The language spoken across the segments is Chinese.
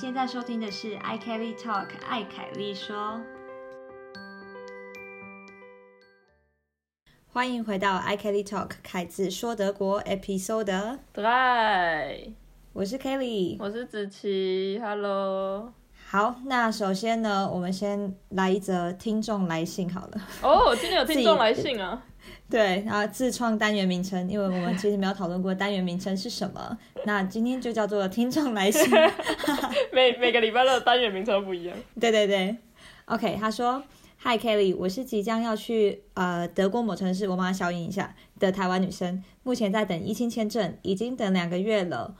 现在收听的是 i Kelly Talk，艾凯丽说。欢迎回到 i Kelly Talk，凯子说德国 Episode。对，我是 Kelly，我是子琪，Hello。好，那首先呢，我们先来一则听众来信好了。哦，今天有听众来信啊。对，然后自创单元名称，因为我们其实没有讨论过单元名称是什么。那今天就叫做听众来信。每每个礼拜的单元名称不一样。对对对，OK，他说：“Hi Kelly，我是即将要去呃德国某城市，我帮他消音一下的台湾女生，目前在等一清签证，已经等两个月了。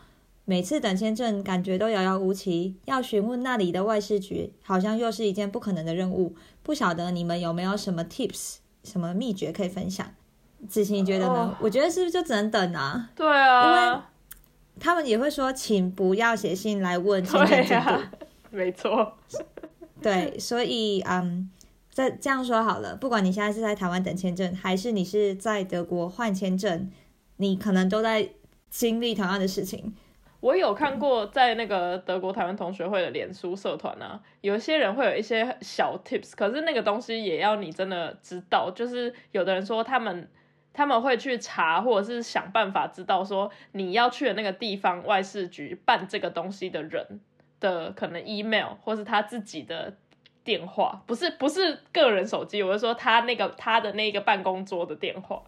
每次等签证，感觉都遥遥无期，要询问那里的外事局，好像又是一件不可能的任务。不晓得你们有没有什么 tips，什么秘诀可以分享？”子晴，你觉得呢？我觉得是不是就只能等啊？对啊，因为他们也会说，请不要写信来问签证进度。没错，对，所以嗯，这这样说好了，不管你现在是在台湾等签证，还是你是在德国换签证，你可能都在经历同样的事情。我有看过在那个德国台湾同学会的脸书社团啊，有一些人会有一些小 tips，可是那个东西也要你真的知道，就是有的人说他们。他们会去查，或者是想办法知道说你要去的那个地方外事局办这个东西的人的可能 email 或是他自己的电话，不是不是个人手机，我是说他那个他的那个办公桌的电话，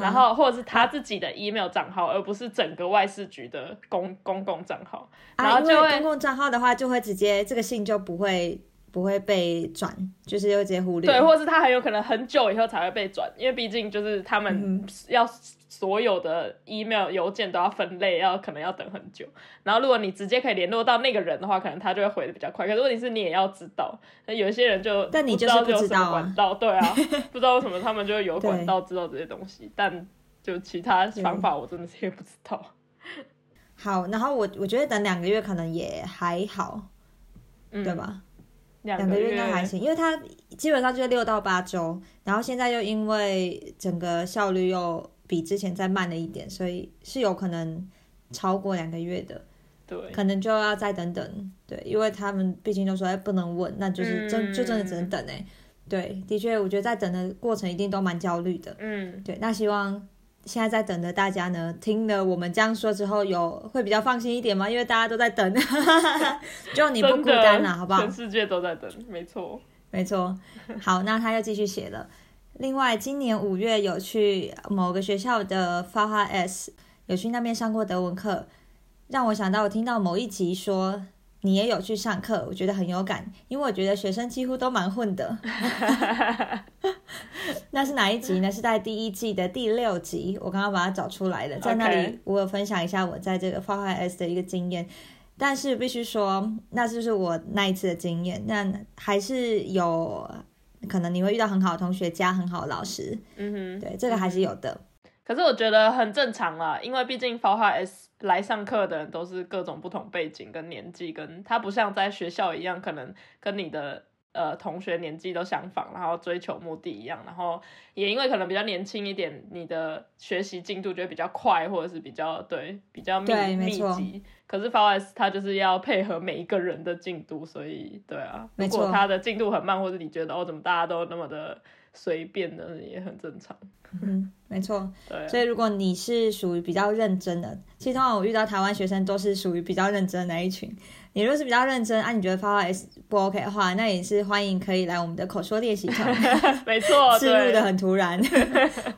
然后或者是他自己的 email 账号，而不是整个外事局的公公共账号。然后就会公共账号的话，就会直接这个信就不会。不会被转，就是又直接忽略。对，或是他很有可能很久以后才会被转，因为毕竟就是他们要所有的 email 邮件都要分类，要可能要等很久。然后如果你直接可以联络到那个人的话，可能他就会回的比较快。可是问题是你也要知道，那有一些人就但你就是不知道管道，对啊，不知道为什么他们就有管道知道这些东西，但就其他方法我真的是也不知道。好，然后我我觉得等两个月可能也还好，对吧？两个月应该还行，因为它基本上就是六到八周，然后现在又因为整个效率又比之前再慢了一点，所以是有可能超过两个月的。对，可能就要再等等。对，因为他们毕竟都说哎不能问，那就是真就真的只能等哎。对，的确，我觉得在等的过程一定都蛮焦虑的。嗯，对，那希望。现在在等的大家呢，听了我们这样说之后，有会比较放心一点吗？因为大家都在等，就你不孤单了，好不好？全世界都在等，没错，没错。好，那他又继续写了。另外，今年五月有去某个学校的 f a h S，有去那边上过德文课，让我想到我听到某一集说。你也有去上课，我觉得很有感，因为我觉得学生几乎都蛮混的。那是哪一集呢？是在第一季的第六集，我刚刚把它找出来的，在那里我有分享一下我在这个发坏 S 的一个经验。但是必须说，那就是我那一次的经验。那还是有可能你会遇到很好的同学加很好的老师。嗯哼，对，这个还是有的。可是我觉得很正常啦，因为毕竟发坏 S。来上课的人都是各种不同背景跟年纪，跟他不像在学校一样，可能跟你的呃同学年纪都相仿，然后追求目的一样，然后也因为可能比较年轻一点，你的学习进度就会比较快，或者是比较对比较密密集。可是 FOS 它就是要配合每一个人的进度，所以对啊，如果他的进度很慢，或者你觉得哦怎么大家都那么的。随便的也很正常，嗯，没错。对，所以如果你是属于比较认真的，其实通常我遇到台湾学生都是属于比较认真的那一群。你如果是比较认真，啊，你觉得发 S 不 OK 的话，那也是欢迎可以来我们的口说练习团。没错，进入的很突然。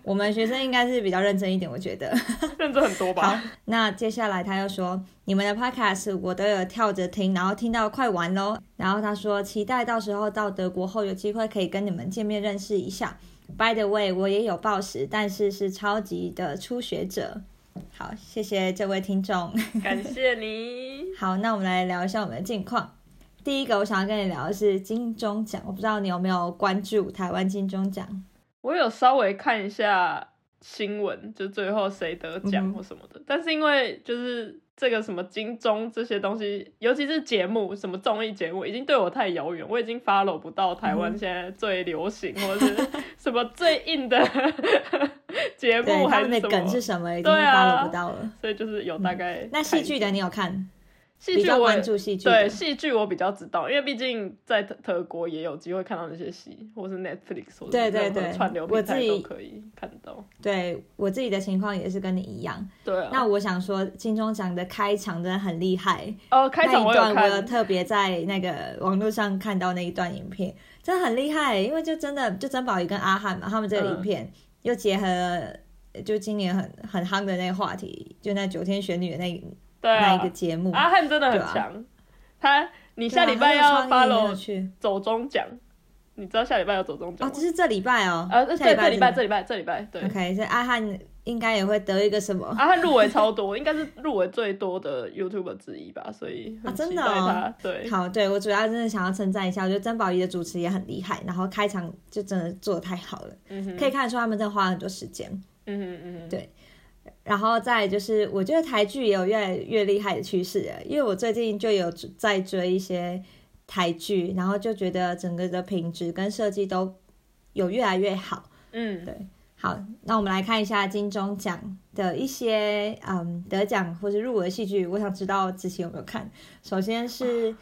我们学生应该是比较认真一点，我觉得。认真很多吧。好，那接下来他又说，你们的 Podcast 我都有跳着听，然后听到快完喽。然后他说，期待到时候到德国后有机会可以跟你们见面认识一下。By the way，我也有报时，但是是超级的初学者。好，谢谢这位听众，感谢你。好，那我们来聊一下我们的近况。第一个，我想要跟你聊的是金钟奖，我不知道你有没有关注台湾金钟奖？我有稍微看一下新闻，就最后谁得奖或什么的，但是因为就是。这个什么金钟这些东西，尤其是节目，什么综艺节目，已经对我太遥远。我已经 follow 不到台湾现在最流行或者是什么最硬的 节目，还是什么梗是什么，已经 follow 不到了。所以就是有大概。那戏剧的你有看？戏剧我关注戏剧对的。戏剧我比较知道，因为毕竟在德德国也有机会看到那些戏，或是 Netflix 或者对对对串流平台我自己都可以看到。对我自己的情况也是跟你一样。对啊，那我想说，金钟奖的开场真的很厉害，哦，开场那一段我有看，特别在那个网络上看到那一段影片，真的很厉害，因为就真的就曾宝仪跟阿汉嘛，他们这个影片、又结合了就今年很很夯的那个话题，就那九天玄女的那、对那一啊，个节目。阿汉真的很强。他，你下礼拜要很有创意很有 follow 趣走中奖，你知道下礼拜要走中奖哦，吗这？是这礼拜哦，啊，对，下这礼拜，是这礼拜，这礼拜，对。OK，所以阿汉应该也会得一个什么？阿汉入围超多，应该是入围最多的 YouTuber 之一吧，所以啊真的哦他。对，好，对我主要真的想要称赞一下，我觉得曾宝仪的主持也很厉害，然后开场就真的做的太好了，嗯哼，可以看得出他们真的花了很多时间。嗯哼嗯哼，对然后再就是，我觉得台剧也有越来越厉害的趋势，因为我最近就有在追一些台剧，然后就觉得整个的品质跟设计都有越来越好。嗯，对好，那我们来看一下金钟奖的一些嗯得奖或是入围戏剧，我想知道子琪有没有看。首先是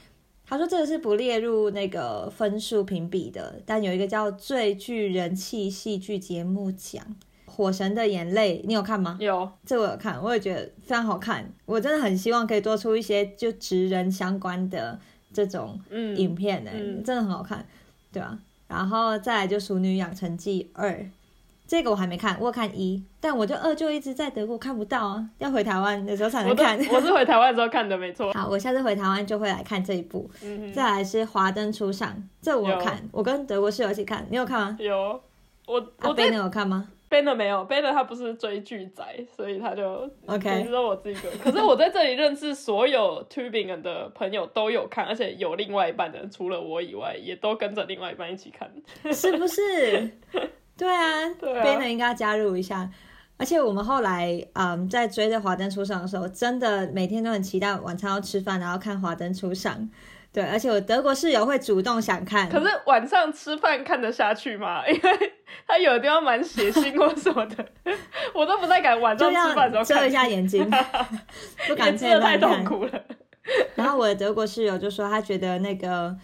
他说这个是不列入那个分数评比的，但有一个叫最具人气戏剧节目奖，《火神的眼泪》，你有看吗？有，这我有看，我也觉得非常好看。我真的很希望可以多出一些就职人相关的这种嗯，影片呢、嗯真的很好看，对啊。然后再来就《熟女养成记二》，这个我还没看，我有看一，但我就二就一直在德国看不到啊，要回台湾的时候才能看。我是回台湾的时候看的，没错。好，我下次回台湾就会来看这一部。嗯，再来是《华灯初上》，这我看，我跟德国室友一起看，你有看吗？有，我阿贝呢有看吗 Banner 没有，Banner 他不是追剧仔，所以他就？OK，只有我自己个。可是我在这里认识所有 Tubingen 的朋友都有看，而且有另外一半的人，除了我以外，也都跟着另外一半一起看。是不是？对啊，贝呢应该要加入一下。而且我们后来，嗯，在追着《华灯初上》的时候，真的每天都很期待晚餐要吃饭，然后看《华灯初上》。对，而且我德国室友会主动想看，可是晚上吃饭看得下去吗？因为他有的地方蛮血腥或什么的，我都不太敢晚上就吃饭的时候遮一下眼睛，不敢也自己真的太。痛苦了。然后我的德国室友就说，他觉得那个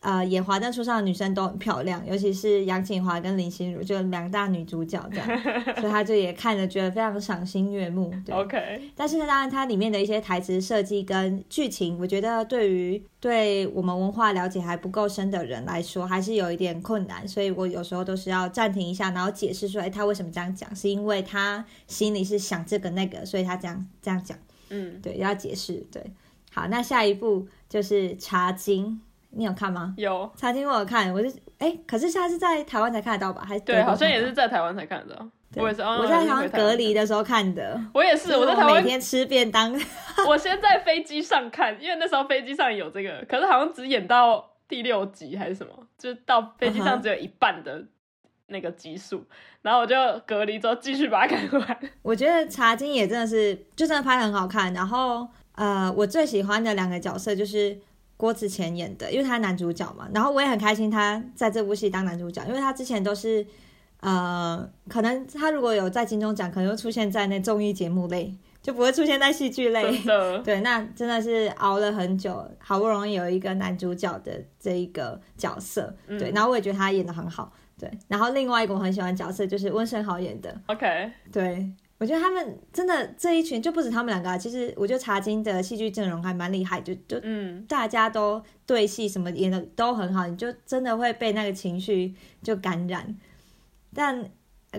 呃演《华灯初上》的女生都很漂亮，尤其是杨锦华跟林心如，就两大女主角这样，所以他就也看着觉得非常赏心悦目。对 OK，但是呢，当然它里面的一些台词设计跟剧情，我觉得对于对我们文化了解还不够深的人来说，还是有一点困难。所以我有时候都是要暂停一下，然后解释说，哎，他为什么这样讲，是因为他心里是想这个那个，所以他这样这样讲。嗯，对，要解释。对，好，那下一步就是《茶经》，你有看吗？有，《茶经》我有看，我是哎，可是现在是在台湾才看得到吧？还是德对，好像也。是在台湾才看得到。我也是，哦我在台湾隔离的时候看的。我也是，我在台每天吃便当。我先在飞机上看，因为那时候飞机上有这个，可是好像只演到第六集还是什么，就到飞机上只有一半的那个集数，然后我就隔离之后继续把它看完。我觉得《茶经》也真的是，就真的拍得很好看。然后，呃，我最喜欢的两个角色就是郭子乾演的，因为他男主角嘛。然后我也很开心他在这部戏当男主角，因为他之前都是，呃，可能他如果有在金钟奖，可能会出现在那综艺节目类，就不会出现在戏剧类。对，那真的是熬了很久，好不容易有一个男主角的这一个角色，对，嗯然后我也觉得他演的很好，对，然后另外一个我很喜欢的角色就是温升豪演的，OK，对，我觉得他们真的这一群就不止他们两个、啊，其实我觉得茶金的戏剧阵容还蛮厉害，就就嗯，大家都对戏什么演的都很好，你就真的会被那个情绪就感染。但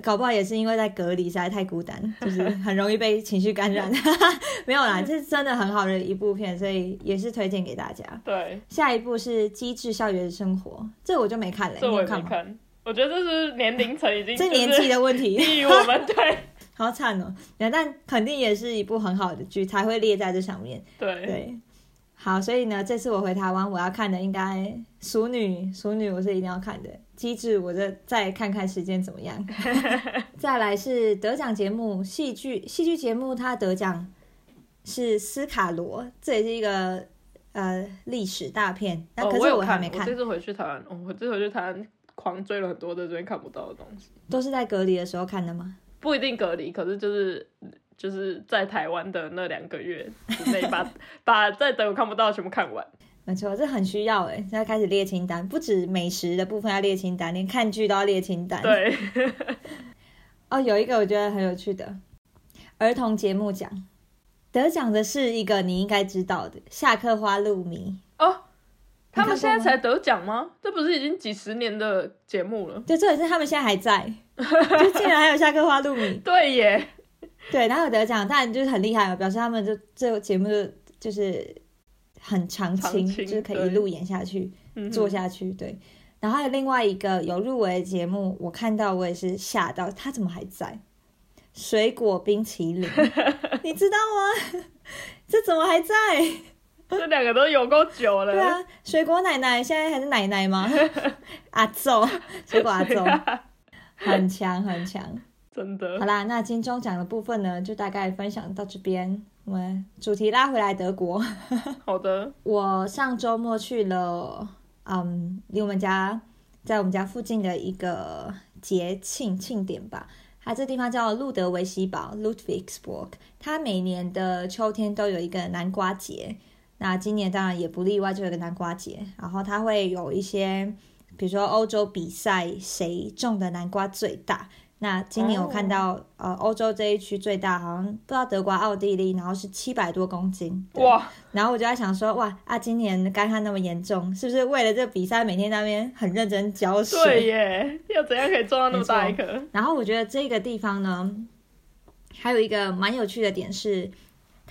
搞不好也是因为在隔离实在太孤单，就是很容易被情绪感染。没有啦，这是真的很好的一部片，所以也是推荐给大家。对，下一部是《机智校园生活》，这我就没看了，这我也没看吗？看。我觉得这是年龄层已经 这年纪的问题。低于我们，对好惨哦、但肯定也是一部很好的剧，才会列在这上面。对，对，好，所以呢，这次我回台湾，我要看的应该《熟女》，《熟女》我是一定要看的，《机智》我再再看看时间怎么样。再来是得奖节目，戏剧戏剧节目，它得奖是斯卡罗，这也是一个呃历史大片，那、哦，可是我还没看，这次回去台湾，哦，我这次回去台湾狂追了很多在这边看不到的东西，都是在隔离的时候看的吗？不一定隔离，可是就是就是在台湾的那两个月之内，把 把在德国看不到的全部看完。没错，这很需要哎，现在开始列清单，不止美食的部分要列清单，连看剧都要列清单。对，哦，有一个我觉得很有趣的儿童节目奖，得奖的是一个你应该知道的《下课花露迷》哦。他们现在才得奖吗？这不是已经几十年的节目了？对，这也是他们现在还在，就竟然还有《下课花露米》。对耶，对，然后有得奖，当然就是很厉害哦，表示他们就这个节目就就是很长青，就是可以对一路演下去。做下去。对，然后还有另外一个有入围的节目，我看到我也是吓到，他怎么还在？水果冰淇淋，你知道吗？这怎么还在？这两个都有够久了。对啊，水果奶奶现在还是奶奶吗？阿奏，水果阿奏，很强很强。真的好啦，那金钟奖的部分呢，就大概分享到这边。我们主题拉回来德国。好的，我上周末去了，嗯，离我们家在我们家附近的一个节庆庆典吧。它这地方叫路德维希堡 （Ludwigsburg）。它每年的秋天都有一个南瓜节，那今年当然也不例外，就有个南瓜节。然后它会有一些，比如说欧洲比赛，谁种的南瓜最大。那今年我看到，呃，欧洲这一区最大好像不知道德国、奥地利，然后是七百多公斤。对哇，然后我就在想说，哇啊，今年干旱那么严重，是不是为了这个比赛每天在那边很认真浇水？对耶，要怎样可以种到那么大一颗？然后我觉得这个地方呢，还有一个蛮有趣的点是，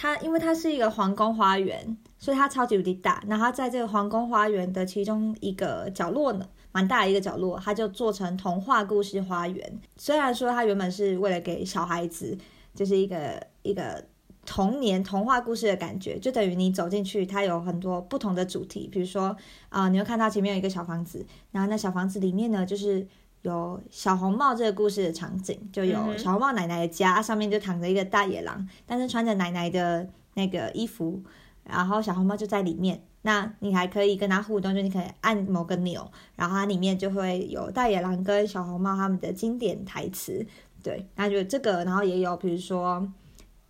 它因为它是一个皇宫花园，所以它超级无敌大。然后它在这个皇宫花园的其中一个角落呢，蛮大的一个角落，它就做成童话故事花园。虽然说它原本是为了给小孩子，就是一个一个童年童话故事的感觉，就等于你走进去，它有很多不同的主题，比如说啊、你会看到前面有一个小房子，然后那小房子里面呢，就是有小红帽这个故事的场景，就有小红帽奶奶的家，上面就躺着一个大野狼，但是穿着奶奶的那个衣服，然后小红帽就在里面。那你还可以跟它互动，就你可以按某个钮，然后它里面就会有大野狼跟小红帽他们的经典台词。对，那就这个，然后也有比如说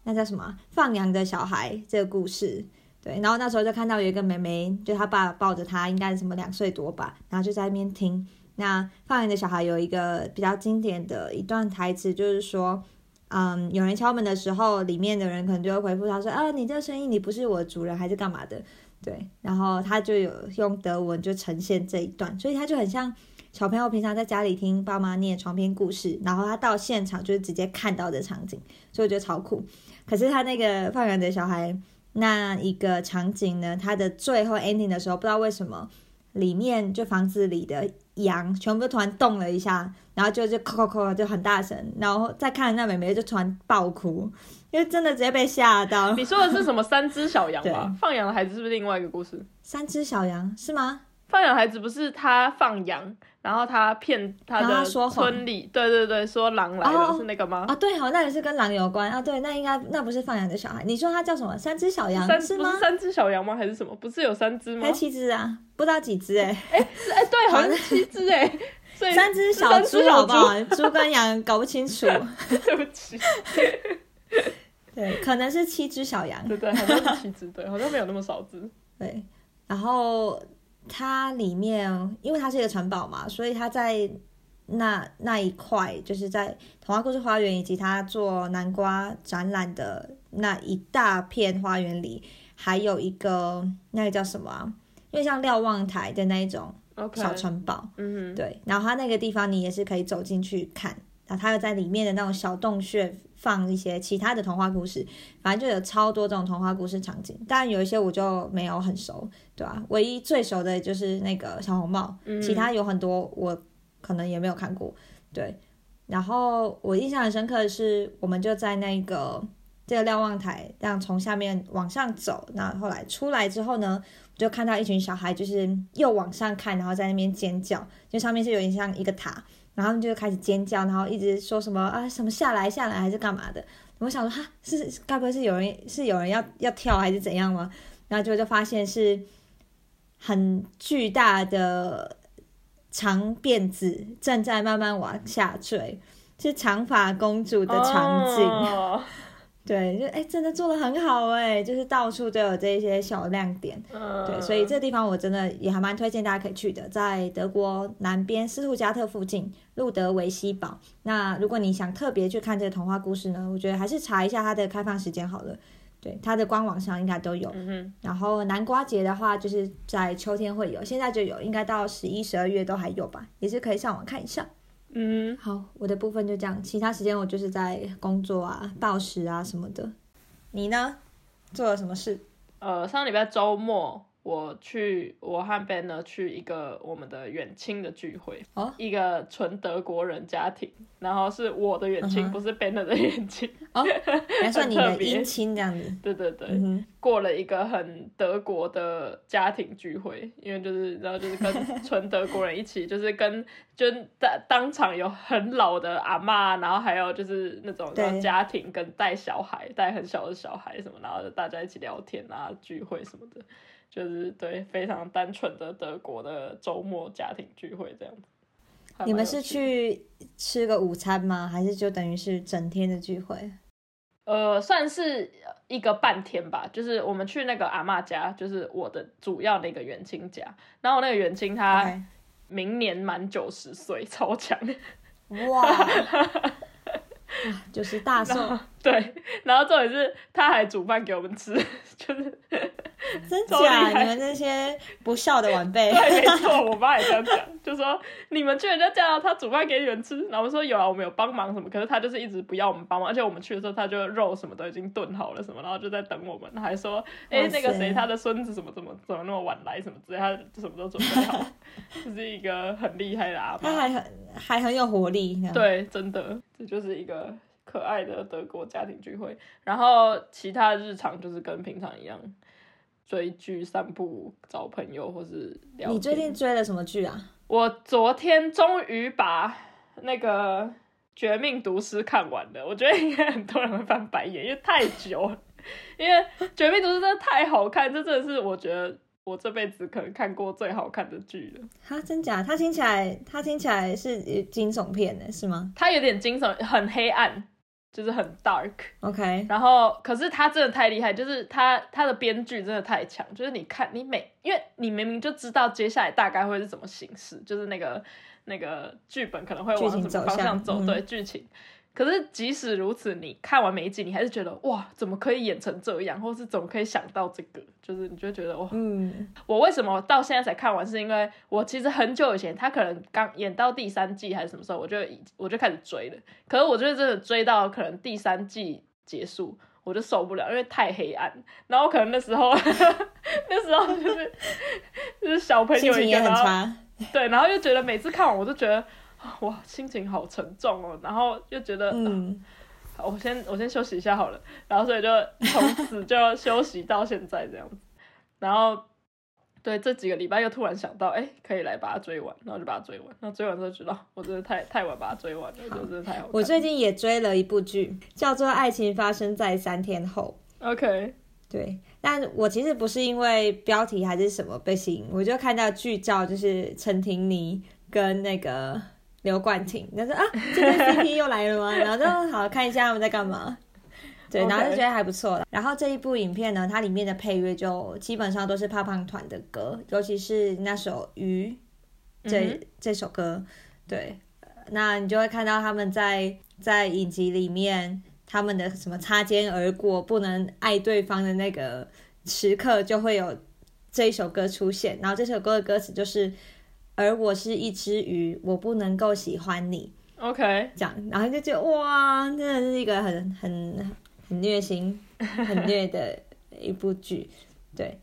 那叫什么放羊的小孩这个故事。对，然后那时候就看到有一个妹妹，就她爸爸抱着她，应该是什么两岁多吧，然后就在那边听。那放羊的小孩有一个比较经典的一段台词，就是说，嗯，有人敲门的时候，里面的人可能就会回复他说，啊，你这个声音，你不是我主人，还是干嘛的？对，然后他就有用德文就呈现这一段，所以他就很像小朋友平常在家里听爸妈念床边故事，然后他到现场就是直接看到的场景，所以我觉得超酷。可是他那个放羊的小孩那一个场景呢，他的最后 ending 的时候，不知道为什么里面就房子里的羊全部突然动了一下，然后就就扣扣扣就很大声，然后再看那妹妹就突然爆哭，因为真的直接被吓到。你说的是什么？三只小羊吧？放羊的孩子是不是另外一个故事？三只小羊是吗？放羊孩子不是他放羊，然后他骗他的他说谎村里，对对对，说狼来了，哦是那个吗？啊，对好，那个是跟狼有关啊。对，那应该那不是放羊的小孩，你说他叫什么？三只小羊三是吗不是？三只小羊吗？还是什么？不是有三只吗还？七只啊？不知道几只哎、是哎，对，好像是七只哎，所以三只小三只小猪好不好？猪跟羊搞不清楚。对不起，对，可能是七只小羊。对对，好像是七只，对，好像没有那么少只。对，然后它里面，因为它是一个城堡嘛，所以它在那那一块，就是在童话故事花园以及它做南瓜展览的那一大片花园里，还有一个那个叫什么啊？因为像瞭望台的那一种小城堡，嗯哼，对，然后它那个地方你也是可以走进去看，然后它有在里面的那种小洞穴放一些其他的童话故事，反正就有超多这种童话故事场景。当然有一些我就没有很熟，对吧、唯一最熟的就是那个小红帽，嗯其他有很多我可能也没有看过，对。然后我印象很深刻的是，我们就在那个这个瞭望台，这样从下面往上走，那后来出来之后呢，就看到一群小孩，就是又往上看，然后在那边尖叫，就上面是有点像一个塔，然后他们就开始尖叫，然后一直说什么啊什么下来下来还是干嘛的。我想说哈是该不会是有人是有人要要跳还是怎样吗？然后就就发现是很巨大的长辫子正在慢慢往下坠，是长发公主的场景。对，就哎，真的做的很好哎，就是到处都有这一些小亮点。嗯，对，所以这地方我真的也还蛮推荐大家可以去的，在德国南边斯图加特附近路德维希堡。那如果你想特别去看这个童话故事呢，我觉得还是查一下它的开放时间好了。对，它的官网上应该都有。嗯，然后南瓜节的话，就是在秋天会有，现在就有，应该到十一、十二月都还有吧，也是可以上网看一下。嗯，好，我的部分就这样，其他时间我就是在工作啊、报时啊什么的。你呢？做了什么事？呃，上礼拜周末我去，我和 Ben 呢去一个我们的远亲的聚会，哦一个纯德国人家庭，然后是我的远亲，嗯不是 Ben 的远亲。哦，还算你的姻亲这样子。对对对，嗯，过了一个很德国的家庭聚会，因为就是然后就是跟 纯德国人一起，就是跟就当当场有很老的阿妈，然后还有就是那种家庭跟带小孩带很小的小孩什么，然后大家一起聊天啊聚会什么的，就是对非常单纯的德国的周末家庭聚会这样子。你们是去吃个午餐吗？还是就等于是整天的聚会？呃，算是一个半天吧，就是我们去那个阿妈家，就是我的主要那个远亲家，然后那个远亲他明年满九十岁，超强，哇，哇就是大寿，对，然后重点是他还煮饭给我们吃，就是真假？你们这些不孝的晚辈，对，没 错，我妈也这样讲，就说你们去人家家，他煮饭给你们吃，然后我说有啊，我们有帮忙什么，可是他就是一直不要我们帮忙，而且我们去的时候，他就肉什么都已经炖好了什么，然后就在等我们，还说，哎、那个谁，他的孙子什么怎么怎么那么晚来什么之类，他什么都准备好，就是一个很厉害的阿妈，他还很还很有活力。对，真的，这就是一个可爱的德国家庭聚会，然后其他日常就是跟平常一样。追剧、散步、找朋友，或是聊。你最近追了什么剧啊？我昨天终于把那个《绝命毒师》看完了，我觉得应该很多人会翻白眼，因为太久了。因为《绝命毒师》真的太好看，这真的是我觉得我这辈子可能看过最好看的剧了。哈，真假？他听起来，他听起来是惊悚片呢，是吗它有点惊悚，很黑暗，就是很 dark。？OK，然后，可是他真的太厉害，就是他他的编剧真的太强，就是你看你每，因为你明明就知道接下来大概会是怎么形式，就是那个那个剧本可能会往什么方向走，对剧情。可是即使如此，你看完每一集，你还是觉得哇，怎么可以演成这样，或是怎么可以想到这个？就是你就觉得哇，嗯，我为什么到现在才看完？是因为我其实很久以前，他可能刚演到第三季还是什么时候，我就我就开始追了。可是我就真的追到可能第三季结束，我就受不了，因为太黑暗。然后可能那时候 那时候就是就是小朋友一个，然后很差。对，然后又觉得每次看完我都觉得哇，心情好沉重哦，然后又觉得嗯，好我先我先休息一下好了，然后所以就从此就休息到现在这样子，然后对这几个礼拜又突然想到，哎，可以来把它追完，然后就把它追完，然后追完之后觉得哦我真的太太晚把它追完了，我觉得真的太好看。我最近也追了一部剧，叫做《爱情发生在三天后》。OK，对，但我其实不是因为标题还是什么被吸引，我就看到剧照就是陈婷妮跟那个刘冠廷，他说啊，这对 CP 又来了吗？然后就好看一下他们在干嘛。对，然后就觉得还不错了。然后这一部影片呢，它里面的配乐就基本上都是胖胖团的歌，尤其是那首《鱼》这、这首歌，对，那你就会看到他们在在影集里面他们的什么擦肩而过，不能爱对方的那个时刻，就会有这一首歌出现。然后这首歌的歌词就是“而我是一只鱼，我不能够喜欢你 OK，” 这样，然后就觉得哇，真的是一个很很很虐心、很虐的一部剧，对。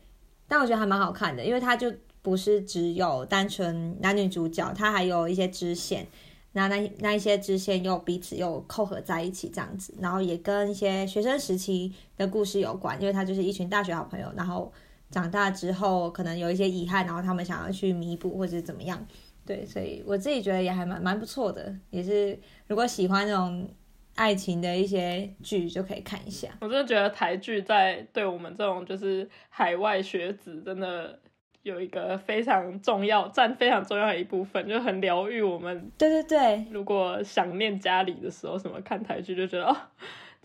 但我觉得还蛮好看的，因为它就不是只有单纯男女主角，它还有一些支线。那那那一些支线又彼此又扣合在一起，这样子，然后也跟一些学生时期的故事有关，因为他就是一群大学好朋友，然后长大之后可能有一些遗憾，然后他们想要去弥补或者怎么样，对，所以我自己觉得也还蛮蛮不错的，也是如果喜欢那种爱情的一些剧就可以看一下。我真的觉得台剧在对我们这种就是海外学子真的。有一个非常重要、占非常重要的一部分，就很疗愈我们对对对，如果想念家里的时候，什么看台剧就觉得哦，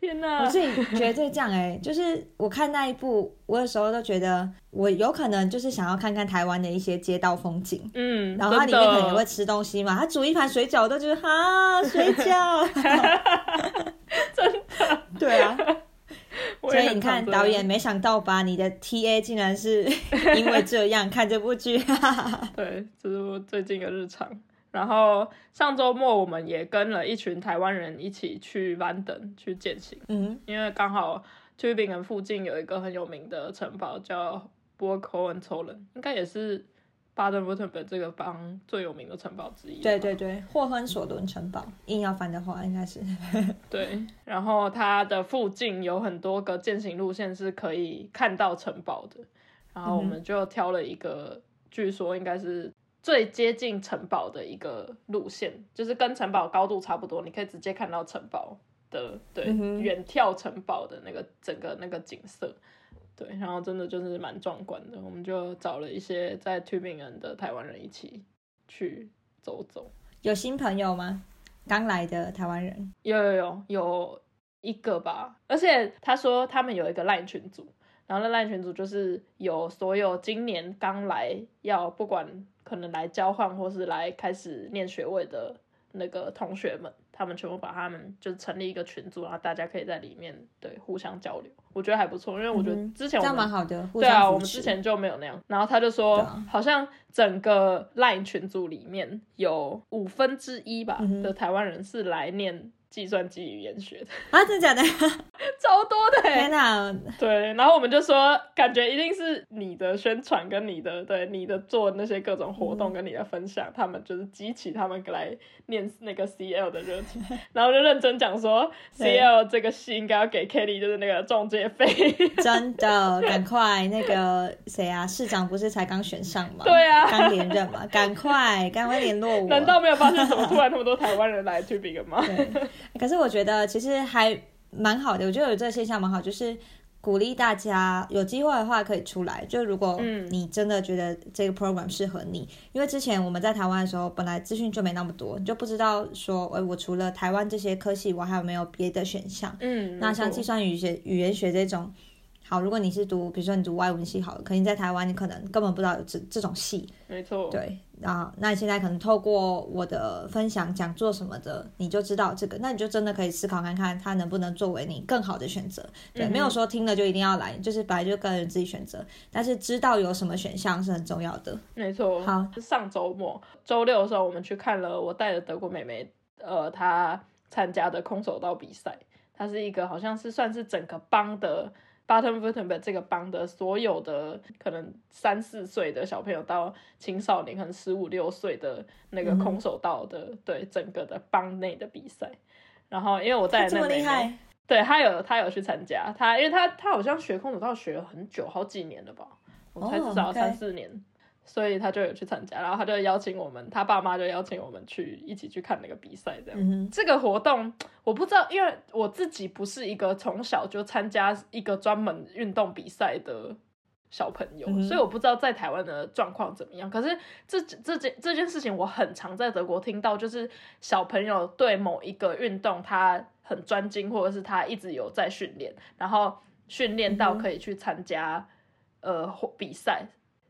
天哪！我自己觉得这样哎、就是我看那一部，我有时候都觉得我有可能就是想要看看台湾的一些街道风景。嗯，然后它里面可能也会吃东西嘛，它煮一盘水饺，我都觉得哈水饺，真的，对啊，所以你看导演没想到吧，你的 T A 竟然是 因为这样看这部剧，对，这是我最近的日常。然后上周末我们也跟了一群台湾人一起去 London 去践行，嗯，因为刚好 Tübingen 附近有一个很有名的城堡叫 Burg Hohenzollern，应该也是巴登 württemberg 这个邦最有名的城堡之一。对对对，霍亨索伦城堡，硬要翻的话应该是，对，然后它的附近有很多个践行路线是可以看到城堡的，然后我们就挑了一个，据说应该是最接近城堡的一个路线，就是跟城堡高度差不多，你可以直接看到城堡的，对，嗯远眺城堡的那个整个那个景色。对，然后真的就是蛮壮观的，我们就找了一些在 Tübingen 的台湾人一起去走走。有新朋友吗？刚来的台湾人，有有有有一个吧，而且他说他们有一个 LINE 群组，然后那 LINE 群组就是有所有今年刚来要不管可能来交换或是来开始念学位的那个同学们，他们全部把他们就成立一个群组，然后大家可以在里面对互相交流，我觉得还不错，因为我觉得嗯之前我们这样蛮好的，对啊，我们之前就没有那样。然后他就说，啊好像整个 LINE 群组里面有五分之一吧、嗯的台湾人是来念计算机语言学的，啊，真的假的？超多的欸天哪，对，然后我们就说，感觉一定是你的宣传跟你的对你的做那些各种活动跟你的分享，他们就是激起他们来念那个 CL 的热情，然后就认真讲说，CL 这个戏应该要给 Kelly 就是那个中介费。真的，赶快那个谁啊，市长不是才刚选上吗？对啊刚连任嘛，赶快赶快联络我。难道没有发现怎么突然那么多台湾人来 Tübingen 吗？对，可是我觉得其实还蛮好的，我觉得有这个现象蛮好，就是鼓励大家有机会的话可以出来。就如果嗯你真的觉得这个 program 适合你，因为之前我们在台湾的时候，本来资讯就没那么多，你就不知道说，哎，我除了台湾这些科系，我还有没有别的选项？嗯，那像计算语学、语言学这种。好，如果你是读，比如说你读外文系好了，可能在台湾你可能根本不知道有这这种系，没错，对，啊，那你现在可能透过我的分享、讲座什么的，你就知道这个，那你就真的可以思考看看，它能不能作为你更好的选择。对，嗯没有说听了就一定要来，就是本来就个人自己选择，但是知道有什么选项是很重要的。没错。好，上周末周六的时候，我们去看了我带的德国妹妹，呃，她参加的空手道比赛。她是一个好像是算是整个邦的 Baden Württemberg 这个邦的所有的可能三四岁的小朋友到青少年，可能十五六岁的那个空手道的，对整个的邦内的比赛。然后因为我带的这那个妹妹，么厉害，对他有他有去参加，他因为他他好像学空手道学了很久，好几年了吧，我猜哦至少三四年，所以他就有去参加，然后他就邀请我们，他爸妈就邀请我们去一起去看那个比赛，这样。嗯，这个活动我不知道，因为我自己不是一个从小就参加一个专门运动比赛的小朋友，嗯所以我不知道在台湾的状况怎么样。可是这这件这件事情，我很常在德国听到，就是小朋友对某一个运动他很专精，或者是他一直有在训练，然后训练到可以去参加、呃比赛。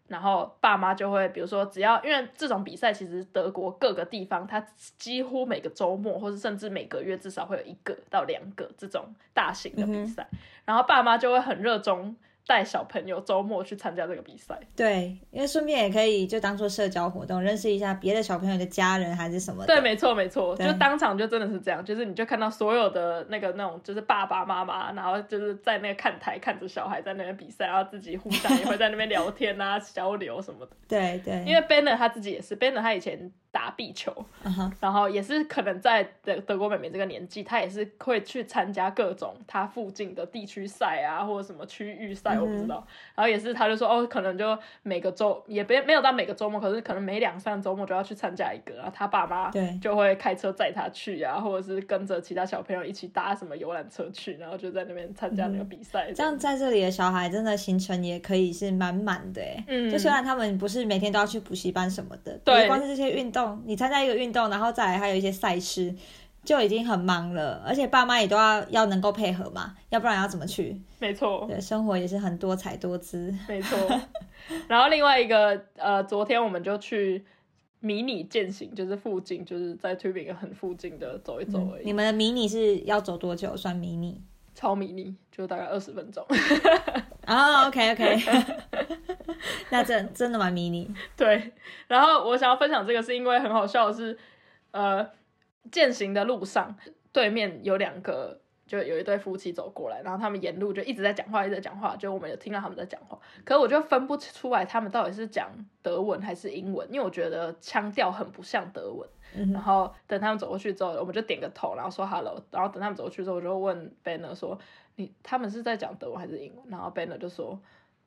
然后爸妈就会，比如说，只要因为这种比赛，其实德国各个地方，它几乎每个周末，或者甚至每个月，至少会有一个到两个这种大型的比赛。然后爸妈就会很热衷带小朋友周末去参加这个比赛。对，因为顺便也可以就当做社交活动，认识一下别的小朋友的家人还是什么的。对，没错，没错，就当场就真的是这样，就是你就看到所有的那个那种，就是爸爸妈妈，然后就是在那个看台看着小孩在那边比赛，然后自己互相也会在那边聊天啊、交流什么的。对对，因为 Banner 他自己也是，Banner 他以前打壁球，然后也是可能在德德国妹妹这个年纪，她也是会去参加各种她附近的地区赛啊，或者什么区域赛，我不知道。然后也是，他就说哦，可能就每个周也别没有到每个周末，可是可能每两三周末就要去参加一个，然后他爸妈对。就会开车载他去啊，或者是跟着其他小朋友一起搭什么游览车去，然后就在那边参加那个比赛。这样在这里的小孩真的行程也可以是满满的哎，嗯就虽然他们不是每天都要去补习班什么的，对。光是这些运动，你参加一个运动，然后再来还有一些赛事，就已经很忙了，而且爸妈也都要要能够配合嘛，要不然要怎么去？没错，对，生活也是很多彩多姿。没错。然后另外一个，呃，昨天我们就去迷你践行，就是附近，就是在 Tubing 很附近的走一走而已。你们的迷你是要走多久算迷你？超迷你，就大概二十分钟。哦，OK OK，那真真的蛮迷你。对，然后我想要分享这个，是因为很好笑的是，呃。践行的路上，对面有两个，就有一对夫妻走过来，然后他们沿路就一直在讲话，一直在讲话，就我们有听到他们在讲话，可我就分不出来他们到底是讲德文还是英文，因为我觉得腔调很不像德文。然后等他们走过去之后，我们就点个头，然后说 hello，然后等他们走过去之后，我就问 Banner 说，你他们是在讲德文还是英文？然后 Banner 就说。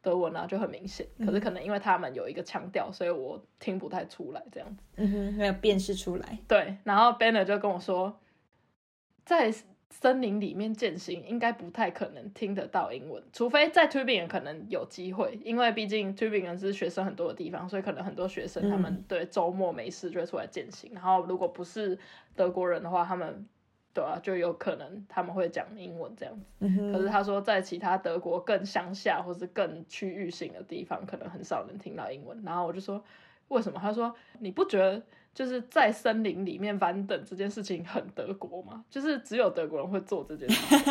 德文啊就很明显，可是可能因为他们有一个腔调，所以我听不太出来这样子。嗯哼，没有辨识出来。对，然后 Banner 就跟我说，在森林里面践行应该不太可能听得到英文，除非在 Tubingen 可能有机会，因为毕竟 Tubingen 是学生很多的地方，所以可能很多学生他们对周末没事就会出来践行。然后如果不是德国人的话，他们。对啊，就有可能他们会讲英文这样子。可是他说，在其他德国更乡下或是更区域性的地方，可能很少能听到英文。然后我就说，为什么？他说，你不觉得就是在森林里面翻等这件事情很德国吗？就是只有德国人会做这件事。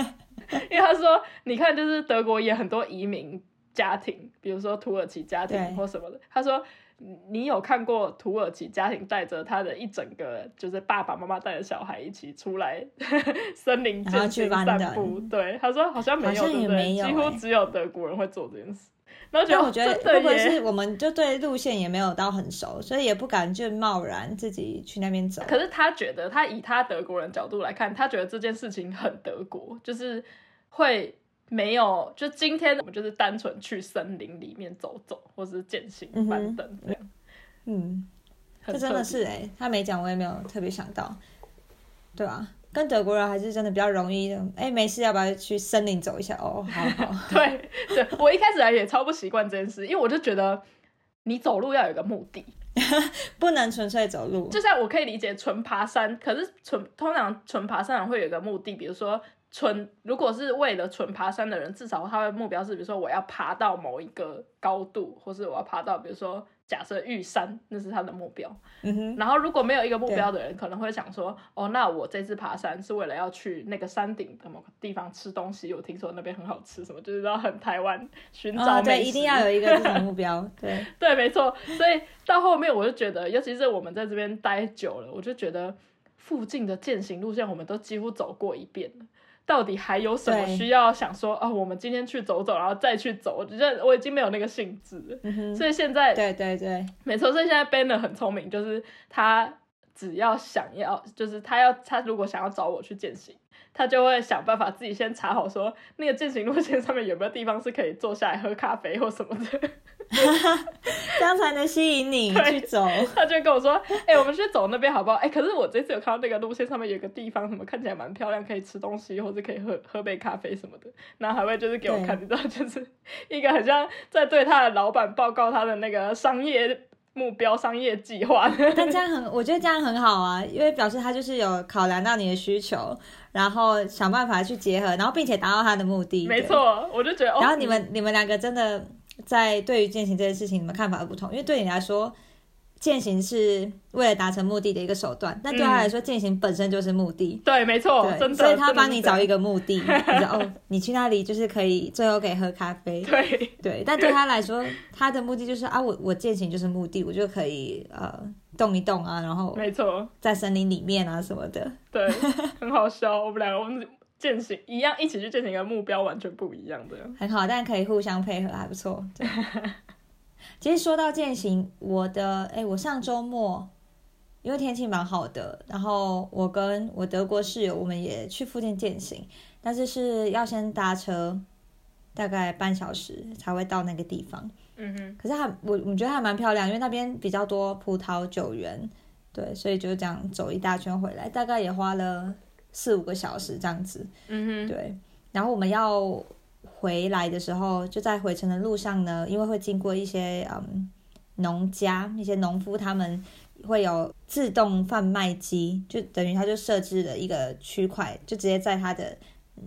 因为他说，你看，就是德国也很多移民家庭，比如说土耳其家庭或什么的。他说。你有看过土耳其家庭带着他的一整个，就是爸爸妈妈带着小孩一起出来 森林间散步？对，他说好像没有，对不对？几乎只有德国人会做这件事。然后我觉得会不会是我们就对路线也没有到很熟，所以也不敢就贸然自己去那边走。可是他觉得，他以他德国人角度来看，他觉得这件事情很德国，就是会。没有，就今天我们就是单纯去森林里面走走，或是践行板凳这样。嗯，这真的是哎，他没讲，我也没有特别想到，对吧？跟德国人还是真的比较容易的。哎，没事，要不要去森林走一下？哦，好好。对对，我一开始来也超不习惯这件事，因为我就觉得你走路要有个目的，不能纯粹走路。就像我可以理解纯爬山，可是纯通常纯爬山会有一个目的，比如说。纯如果是为了纯爬山的人，至少他的目标是，比如说我要爬到某一个高度，或是我要爬到，比如说假设玉山，那是他的目标。嗯哼。然后如果没有一个目标的人，可能会想说，哦，那我这次爬山是为了要去那个山顶的某个地方吃东西，我听说那边很好吃，什么就是要很台湾寻找美食。对，一定要有一个这种目标。对 对，没错。所以到后面我就觉得，尤其是我们在这边待久了，我就觉得附近的践行路线我们都几乎走过一遍了。到底还有什么需要想说啊？我们今天去走走，然后再去走，我觉得我已经没有那个兴致了。所以现在，对对对，没错。所以现在 Banner 很聪明，就是他只要想要，就是他要他如果想要找我去践行。他就会想办法自己先查好，说那个践行路线上面有没有地方是可以坐下来喝咖啡或什么的，这样才能吸引你 去走。他就跟我说：“哎，我们去走那边好不好？”哎，可是我这次有看到那个路线上面有个地方，什么看起来蛮漂亮，可以吃东西或者可以喝喝杯咖啡什么的。然后还会就是给我看，你知道，就是一个很像在对他的老板报告他的那个商业。目标商业计划，但这样很，我觉得这样很好啊，因为表示他就是有考量到你的需求，然后想办法去结合，然后并且达到他的目的。没错，我就觉得。然后你们你们两个真的在对于践行这件事情，你们看法不同，因为对你来说。践行是为了达成目的的一个手段，但对他来说，践行本身就是目的。对，没错，真的。所以他帮你找一个目的，你说哦，你去那里就是可以最后可以喝咖啡。对对，但对他来说，他的目的就是啊，我我践行就是目的，我就可以呃动一动啊，然后没错，在森林里面啊什么的。对，很好笑。我们两个我们践行一样，一起去践行一个目标完全不一样的。很好，但可以互相配合，还不错。其实说到践行，我的哎，我上周末因为天气蛮好的，然后我跟我德国室友我们也去附近践行，但是是要先搭车，大概半小时才会到那个地方。嗯哼。可是还我我觉得还蛮漂亮，因为那边比较多葡萄酒园，对，所以就这样走一大圈回来，大概也花了四五个小时这样子。嗯哼。对，然后我们要。回来的时候，就在回程的路上呢，因为会经过一些嗯农家，一些农夫他们会有自动贩卖机，就等于他就设置了一个区块，就直接在他的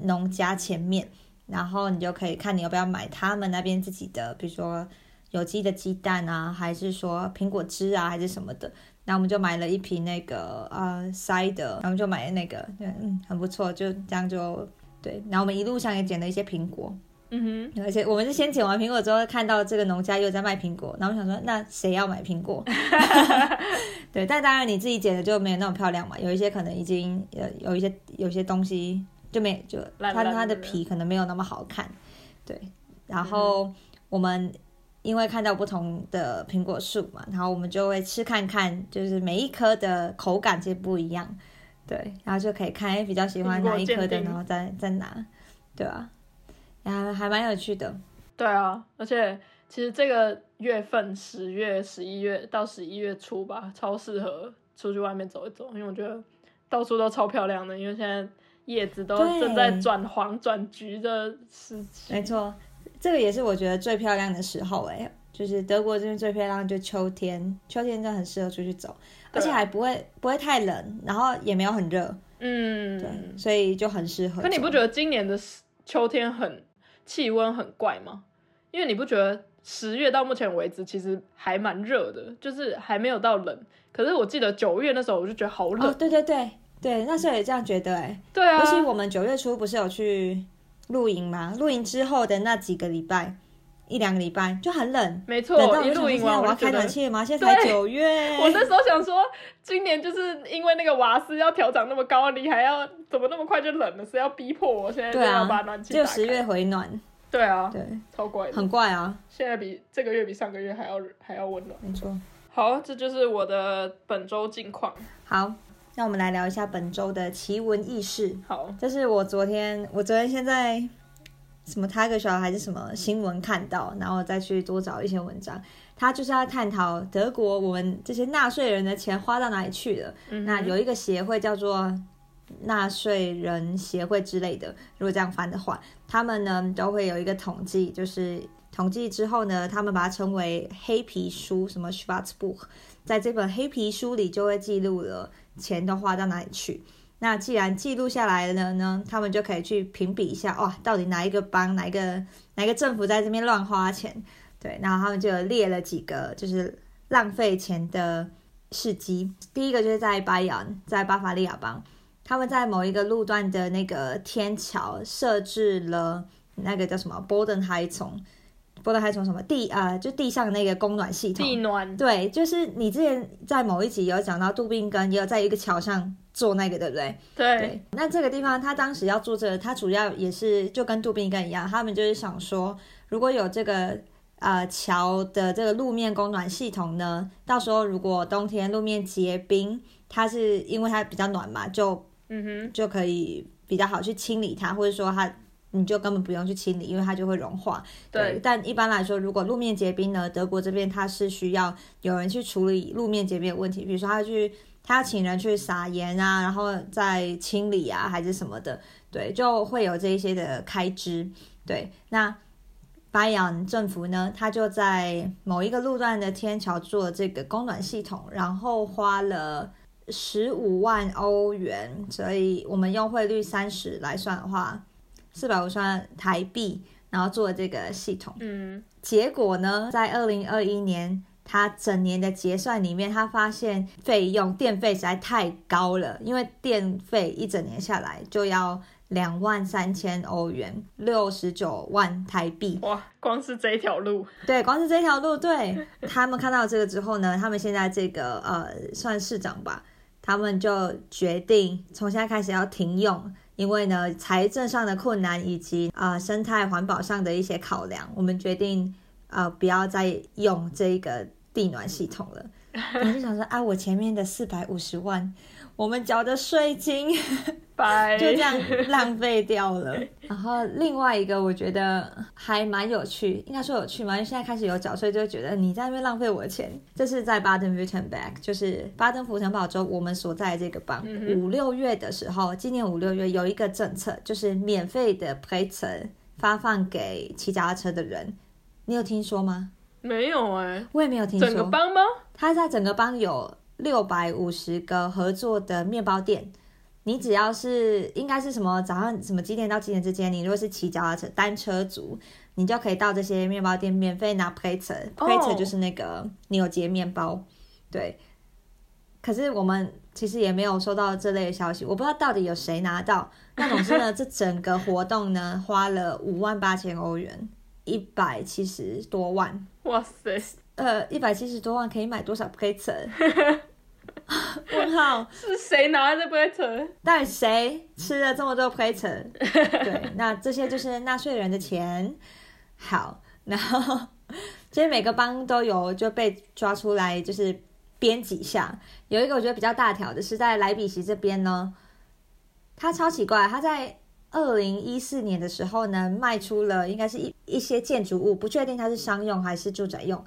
农家前面，然后你就可以看你要不要买他们那边自己的，比如说有机的鸡蛋啊，还是说苹果汁啊，还是什么的。然后我们就买了一瓶那个呃塞的，然后就买了那个，嗯，很不错，就这样就对。然后我们一路上也捡了一些苹果。嗯哼，而且我们是先捡完苹果之后，看到这个农家又在卖苹果，然后想说，那谁要买苹果？对，但当然你自己捡的就没有那么漂亮嘛，有一些可能已经呃有一些有些东西就没就它它的皮可能没有那么好看，对。然后我们因为看到不同的苹果树嘛，然后我们就会吃看看，就是每一颗的口感其实不一样，对，然后就可以看哎比较喜欢哪一颗的，然后再再拿，对吧？还还蛮有趣的，对啊，而且其实这个月份十月、十一月到十一月初吧，超适合出去外面走一走，因为我觉得到处都超漂亮的，因为现在叶子都正在转黄、转橘的时期。没错，这个也是我觉得最漂亮的时候哎，就是德国这边最漂亮就秋天，秋天真的很适合出去走，而且还不会不会太冷，然后也没有很热，嗯，对，所以就很适合。可你不觉得今年的秋天很？气温很怪吗？因为你不觉得十月到目前为止其实还蛮热的，就是还没有到冷。可是我记得九月那时候我就觉得好冷。对对对对，那时候也这样觉得哎。对啊。尤其我们九月初不是有去露营吗？露营之后的那几个礼拜，一两个礼拜就很冷。没错。一露营完我要开暖气了吗？现在才九月。我那时候想说，今年就是因为那个瓦斯要调涨那么高，你还要怎么那么快就冷了？是要逼迫我现在就要把暖气就十月回暖。对啊，对，超怪，很怪啊！现在比这个月比上个月还要还要温暖，没错。好，这就是我的本周近况。好，那我们来聊一下本周的奇闻异事。好，这是我昨天，我昨天现在什么 Tiger 小还是什么新闻看到，然后再去多找一些文章。他就是要探讨德国我们这些纳税人的钱花到哪里去了。那有一个协会叫做。纳税人协会之类的，如果这样翻的话，他们呢都会有一个统计，就是统计之后呢，他们把它称为黑皮书，什么 Schwarzbuch，在这本黑皮书里就会记录了钱都花到哪里去。那既然记录下来了呢，他们就可以去评比一下，哇，到底哪一个邦、哪一个哪一个政府在这边乱花钱？对，然后他们就列了几个就是浪费钱的事迹。第一个就是在巴扬，在巴伐利亚邦。他们在某一个路段的那个天桥设置了那个叫什么 Boden Heizung，Boden Heizung 什么地啊？就地上那个供暖系统。地暖。对，就是你之前在某一集有讲到杜宾根也有在一个桥上做那个，对不对？对。那这个地方他当时要做这个，他主要也是就跟杜宾根一样，他们就是想说，如果有这个呃桥的这个路面供暖系统呢，到时候如果冬天路面结冰，它是因为它比较暖嘛，就嗯哼，就可以比较好去清理它，或者说它你就根本不用去清理，因为它就会融化。对，但一般来说，如果路面结冰呢，德国这边它是需要有人去处理路面结冰的问题，比如说他去他要请人去撒盐啊，然后再清理啊，还是什么的，对，就会有这一些的开支。对，那巴扬政府呢，他就在某一个路段的天桥做这个供暖系统，然后花了。十五万欧元，所以我们用汇率三十来算的话，四百五十万台币，然后做这个系统。嗯，结果呢，在二零二一年，他整年的结算里面，他发现费用电费实在太高了，因为电费一整年下来就要两万三千欧元，六十九万台币。哇，光是这一条路，对，光是这条路，对他们看到这个之后呢，他们现在这个呃，算市长吧。他们就决定从现在开始要停用，因为呢财政上的困难以及啊生态环保上的一些考量，我们决定啊不要再用这个地暖系统了。我就想说啊，我前面的四百五十万。我们缴的税金 就这样浪费掉了。然后另外一个我觉得还蛮有趣，应该说有趣吗？因为现在开始有缴税，就会觉得你在那边浪费我的钱。这是在巴登 Württemberg，就是巴登符腾堡州我们所在的这个邦。五六月的时候，今年五六月有一个政策，就是免费的 p a 发放给骑脚踏车的人。你有听说吗？没有哎，我也没有听说。整个邦吗？他在整个邦有。六百五十个合作的面包店。你只要是应该是什么早上什么几点到几点之间，你如果是骑脚踏车单车族，你就可以到这些面包店免费拿 plate，plate 就是那个扭结面包，对。可是我们其实也没有收到这类的消息，我不知道到底有谁拿到。那总之呢，这整个活动呢花了五万八千欧元，一百七十多万。哇塞！呃，一百七十多万可以买多少 plate？问号 是谁拿的 plate？到底谁吃了这么多 plate？对，那这些就是纳税人的钱。好，然后其实每个邦都有就被抓出来，就是编几下。有一个我觉得比较大条的是在莱比锡这边呢，他超奇怪，他在二零一四年的时候呢卖出了应该是一一些建筑物，不确定它是商用还是住宅用。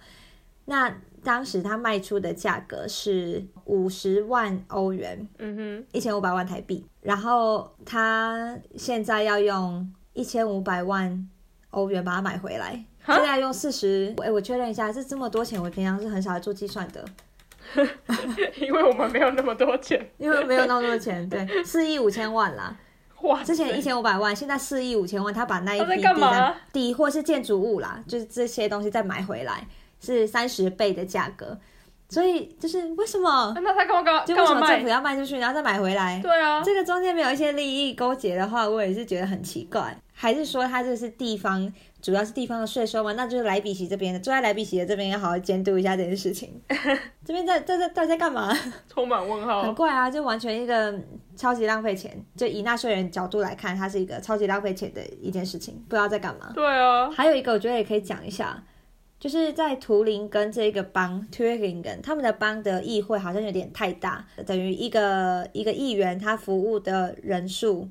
那当时他卖出的价格是五十万欧元，嗯哼，一千五百万台币。然后他现在要用一千五百万欧元把它买回来，现在用四十。哎，我确认一下，是这么多钱，我平常是很少做计算的，因为我们没有那么多钱，因为没有那么多钱。对，四亿五千万啦。哇，之前一千五百万，现在四亿五千万，他把那一笔干嘛？地或是建筑物啦，就是这些东西再买回来。是三十倍的价格，所以就是为什么？那他干嘛干嘛？就为什么政府要卖出去，然后再买回来？对啊，这个中间没有一些利益勾结的话，我也是觉得很奇怪。还是说他这是地方，主要是地方的税收嘛？那就是莱比锡这边的，住在莱比锡的这边要好好监督一下这件事情。这边在在在到底在干嘛？充满问号。很怪啊，就完全一个超级浪费钱。就以纳税人角度来看，它是一个超级浪费钱的一件事情，不知道在干嘛。对啊。还有一个，我觉得也可以讲一下。就是在图林根这个邦 t u r i n g e n 他们的邦的议会好像有点太大，等于一个一个议员他服务的人数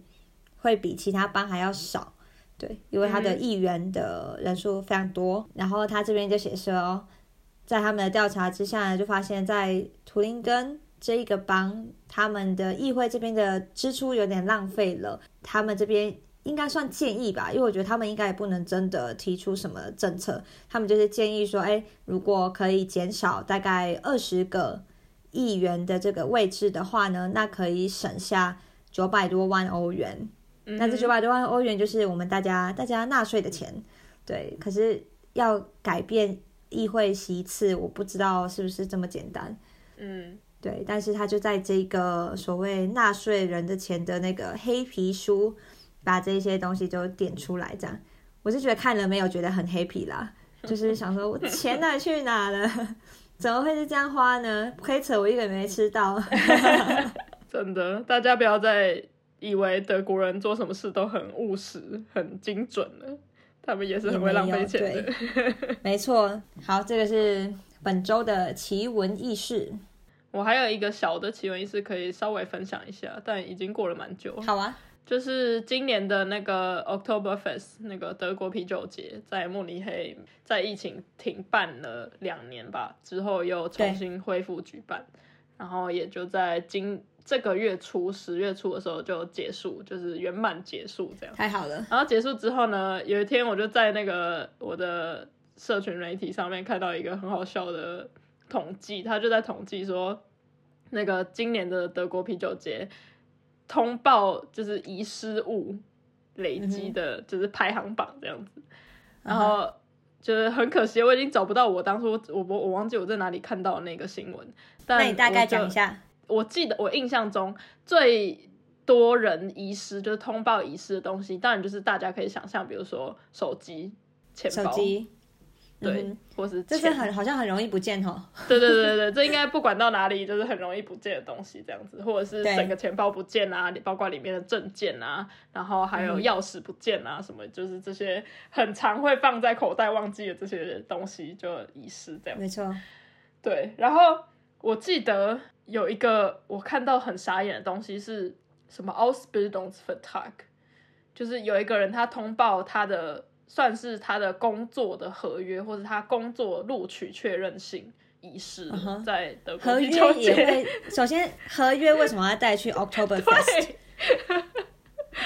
会比其他邦还要少，对，因为他的议员的人数非常多。然后他这边就写说，在他们的调查之下呢，就发现，在图林根这一个邦，他们的议会这边的支出有点浪费了，他们这边。应该算建议吧，因为我觉得他们应该也不能真的提出什么政策，他们就是建议说，哎，如果可以减少大概二十个议员的这个位置的话呢，那可以省下九百多万欧元。那这九百多万欧元就是我们大家大家纳税的钱，对。可是要改变议会席次，我不知道是不是这么简单。嗯，对。但是他就在这个所谓纳税人的钱的那个黑皮书。把这些东西就点出来，这样我是觉得看了没有觉得很 happy 啦，就是想说我钱哪去哪了？怎么会是这样花呢？亏扯我一个没吃到。真的，大家不要再以为德国人做什么事都很务实、很精准了，他们也是很会浪费钱的。没错，好，这个是本周的奇闻异事。我还有一个小的奇闻异事可以稍微分享一下，但已经过了蛮久。好啊。就是今年的那个 Oktoberfest，那个德国啤酒节，在慕尼黑，在疫情停办了两年吧，之后又重新恢复举办，然后也就在今这个月初十月初的时候就结束，就是圆满结束这样。太好了。然后结束之后呢，有一天我就在那个我的社群媒体上面看到一个很好笑的统计，他就在统计说，那个今年的德国啤酒节。通报就是遗失物累积的，就是排行榜这样子，然后就是很可惜，我已经找不到我当初我我我忘记我在哪里看到那个新闻。那你大概讲一下？我记得我印象中最多人遗失就是通报遗失的东西，当然就是大家可以想象，比如说手机、钱包。对，或是这是很好像很容易不见哦。对对对对这应该不管到哪里，就是很容易不见的东西这样子，或者是整个钱包不见啊，包括里面的证件啊，然后还有钥匙不见啊，什么就是这些很常会放在口袋忘记的这些东西就遗失这样。没错，对。然后我记得有一个我看到很傻眼的东西是什么？Ausbildungsvertrag，就是有一个人他通报他的。算是他的工作的合约，或者他工作录取确认信仪式，在德国合约也会。首先，合约为什么要带去 October Fest？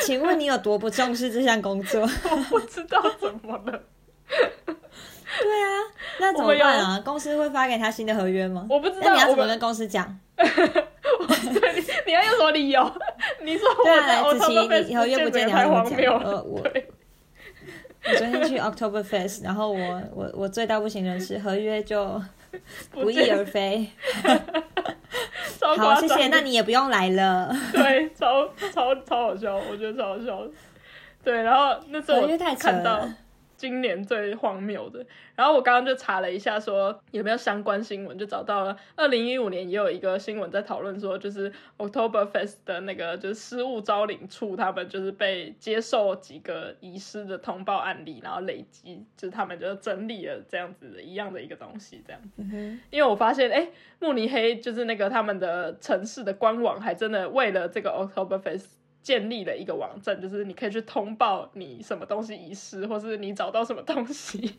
请问你有多不重视这项工作？我不知道怎么了。对啊，那怎么办啊？公司会发给他新的合约吗？我不知道，那你要怎么跟公司讲？你你要用什么理由？你说我在啊，子 Oktoberfest 琪，你合约不见，见得太你要怎么讲？荒谬了。呃，我对，我昨天去 October Fest，然后我我我最大不行的是合约就不翼而飞。好，谢谢，那你也不用来了。对，超超超好笑，我觉得超好笑。对，然后那时候我合约太。今年最荒谬的，然后我刚刚就查了一下，说有没有相关新闻，就找到了。二零一五年也有一个新闻在讨论说，就是 Oktoberfest 的那个就是失物招领处，他们就是被接受几个遗失的通报案例，然后累积，就是他们就整理了这样子的一样的一个东西，这样。嗯哼，因为我发现，哎，慕尼黑就是那个他们的城市的官网，还真的为了这个 Oktoberfest 建立了一个网站，就是你可以去通报你什么东西遗失，或是你找到什么东西。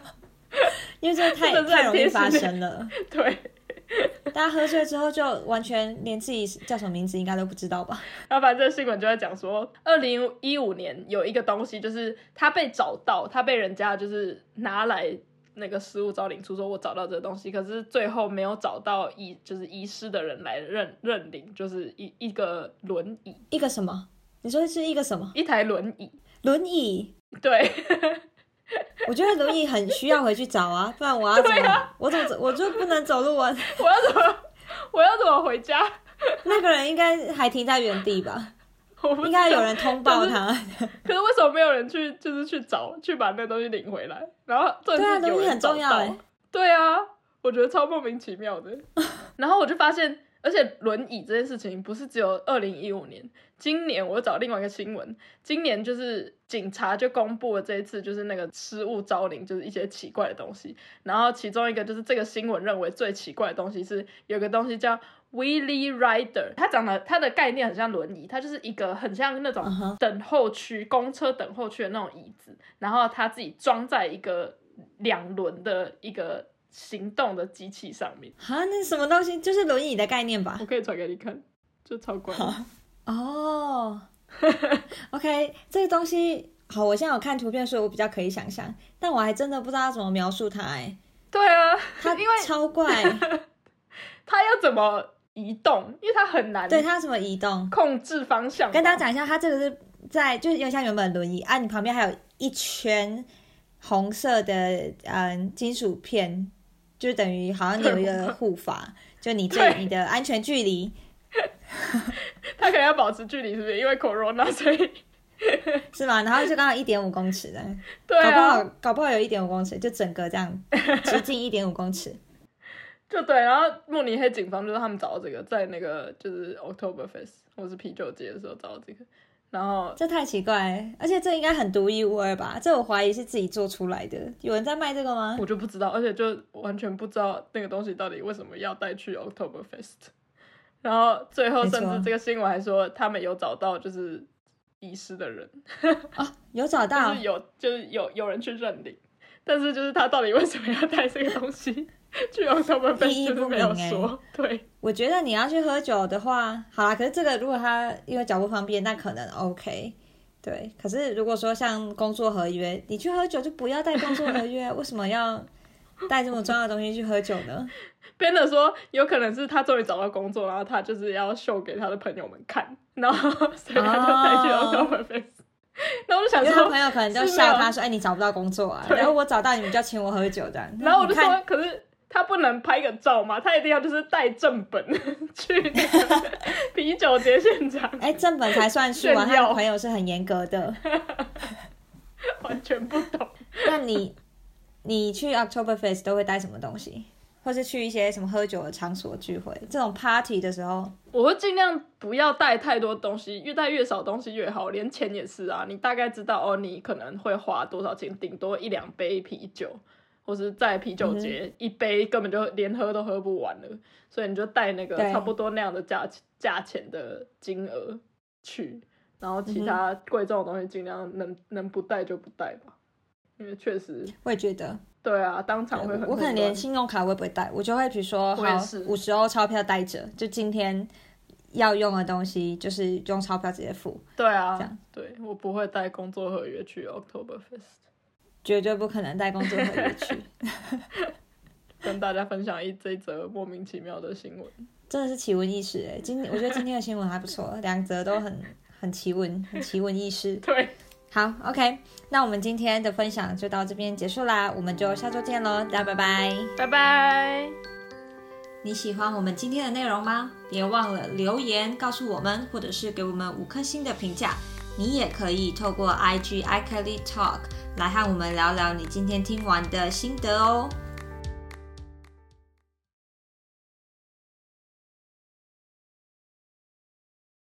因为这太真的 太容易发生了。对，大家喝醉之后就完全连自己叫什么名字应该都不知道吧？然后反正这个新闻就在讲说，二零一五年有一个东西，就是他被找到，他被人家就是拿来。那个失物招领处说，我找到这个东西，可是最后没有找到遗，就是遗失的人来认认领，就是一一个轮椅，一个什么？你说是一个什么？一台轮椅，轮椅？对，我觉得轮椅很需要回去找啊，不然我要怎么？啊我怎么？我就不能走路啊？我要怎么，我要怎么回家？那个人应该还停在原地吧？我不应该有人通报他。可是为什么没有人去，就是去找，去把那个东西领回来？然后这对啊，是有轮椅很重要哎。对啊，我觉得超莫名其妙的。然后我就发现，而且轮椅这件事情不是只有二零一五年，今年我找另外一个新闻，今年就是警察就公布了这一次就是那个失物招领，就是一些奇怪的东西。然后其中一个就是这个新闻认为最奇怪的东西是有个东西叫 Wheelie Rider，它长得它的概念很像轮椅，它就是一个很像那种等候区、公车等候区的那种椅子，然后它自己装在一个两轮的一个行动的机器上面。哈，那什么东西？就是轮椅的概念吧我？可以传给你看，就超怪的。哦，OK，这个东西好，我现在有看图片，所以我比较可以想象，但我还真的不知道要怎么描述它。哎，对啊，它因为超怪，它要怎么移动，因为它很难对它要怎么移动？控制方向。跟大家讲一下，它这个是在就是有点像原本的轮椅啊，你旁边还有一圈红色的嗯金属片，就等于好像你有一个护法，就你这对你的安全距离 他可能要保持距离，是不是？因为 corona，所以 是吗？然后就刚好一点五公尺的，对搞不啊，好搞不好有一点五公尺，就整个这样直径一点五公尺。就对。然后慕尼黑警方就是他们找到这个，在那个就是 October Fest 或是啤酒节的时候找到这个，然后这太奇怪，而且这应该很独一无二吧？这我怀疑是自己做出来的，有人在卖这个吗？我就不知道，而且就完全不知道那个东西到底为什么要带去 October Fest，。然后最后甚至这个新闻还说他们有找到就是遗失的人，哦，有找到就到是有就是有有人去认领，但是就是他到底为什么要带这个东西 去 Oktoberfest 意义不就是没有说，对。我觉得你要去喝酒的话，好啦，可是这个如果他因为脚不方便，那可能 OK。对，可是如果说像工作合约，你去喝酒就不要带工作合约，为什么要带这么重要的东西去喝酒呢？编的说有可能是他终于找到工作，然后他就是要秀给他的朋友们看，然后 所以他就带去了 Oktoberfest。然后我就想因为他说，朋友可能就笑他说：“哎，你找不到工作啊，然后我找到你们就要请我喝酒这样。”然后我就说，可是他不能拍个照吗？他一定要就是带正本 去那个啤酒节现场，哎，正本才算数啊，炫耀他的朋友是很严格的。完全不懂。那你你去 October Fest 都会带什么东西？或是去一些什么喝酒的场所聚会，这种 party 的时候，我会尽量不要带太多东西，越带越少东西越好。连钱也是啊，你大概知道哦，你可能会花多少钱，顶多一两杯啤酒，或是在啤酒节、一杯根本就连喝都喝不完了，所以你就带那个差不多那样的价钱价钱的金额去，然后其他贵重的东西尽量能能不带就不带吧，因为确实我也觉得，对啊，当场会很我可能连信用卡我也不会带，我就会比如说好五十欧钞票带着，就今天要用的东西就是用钞票直接付。对啊这样，对我不会带工作合约去 Oktoberfest。绝对不可能带工作合约去。跟大家分享一这一则莫名其妙的新闻，真的是奇闻异事哎！今我觉得今天的新闻还不错，两则都很很奇闻，很奇闻异事。对，好，OK，那我们今天的分享就到这边结束啦，我们就下周见喽，大家拜拜，拜拜。你喜欢我们今天的内容吗？别忘了留言告诉我们，或者是给我们五颗星的评价。你也可以透过 IG i Kelly Talk 来和我们聊聊你今天听完的心得哦。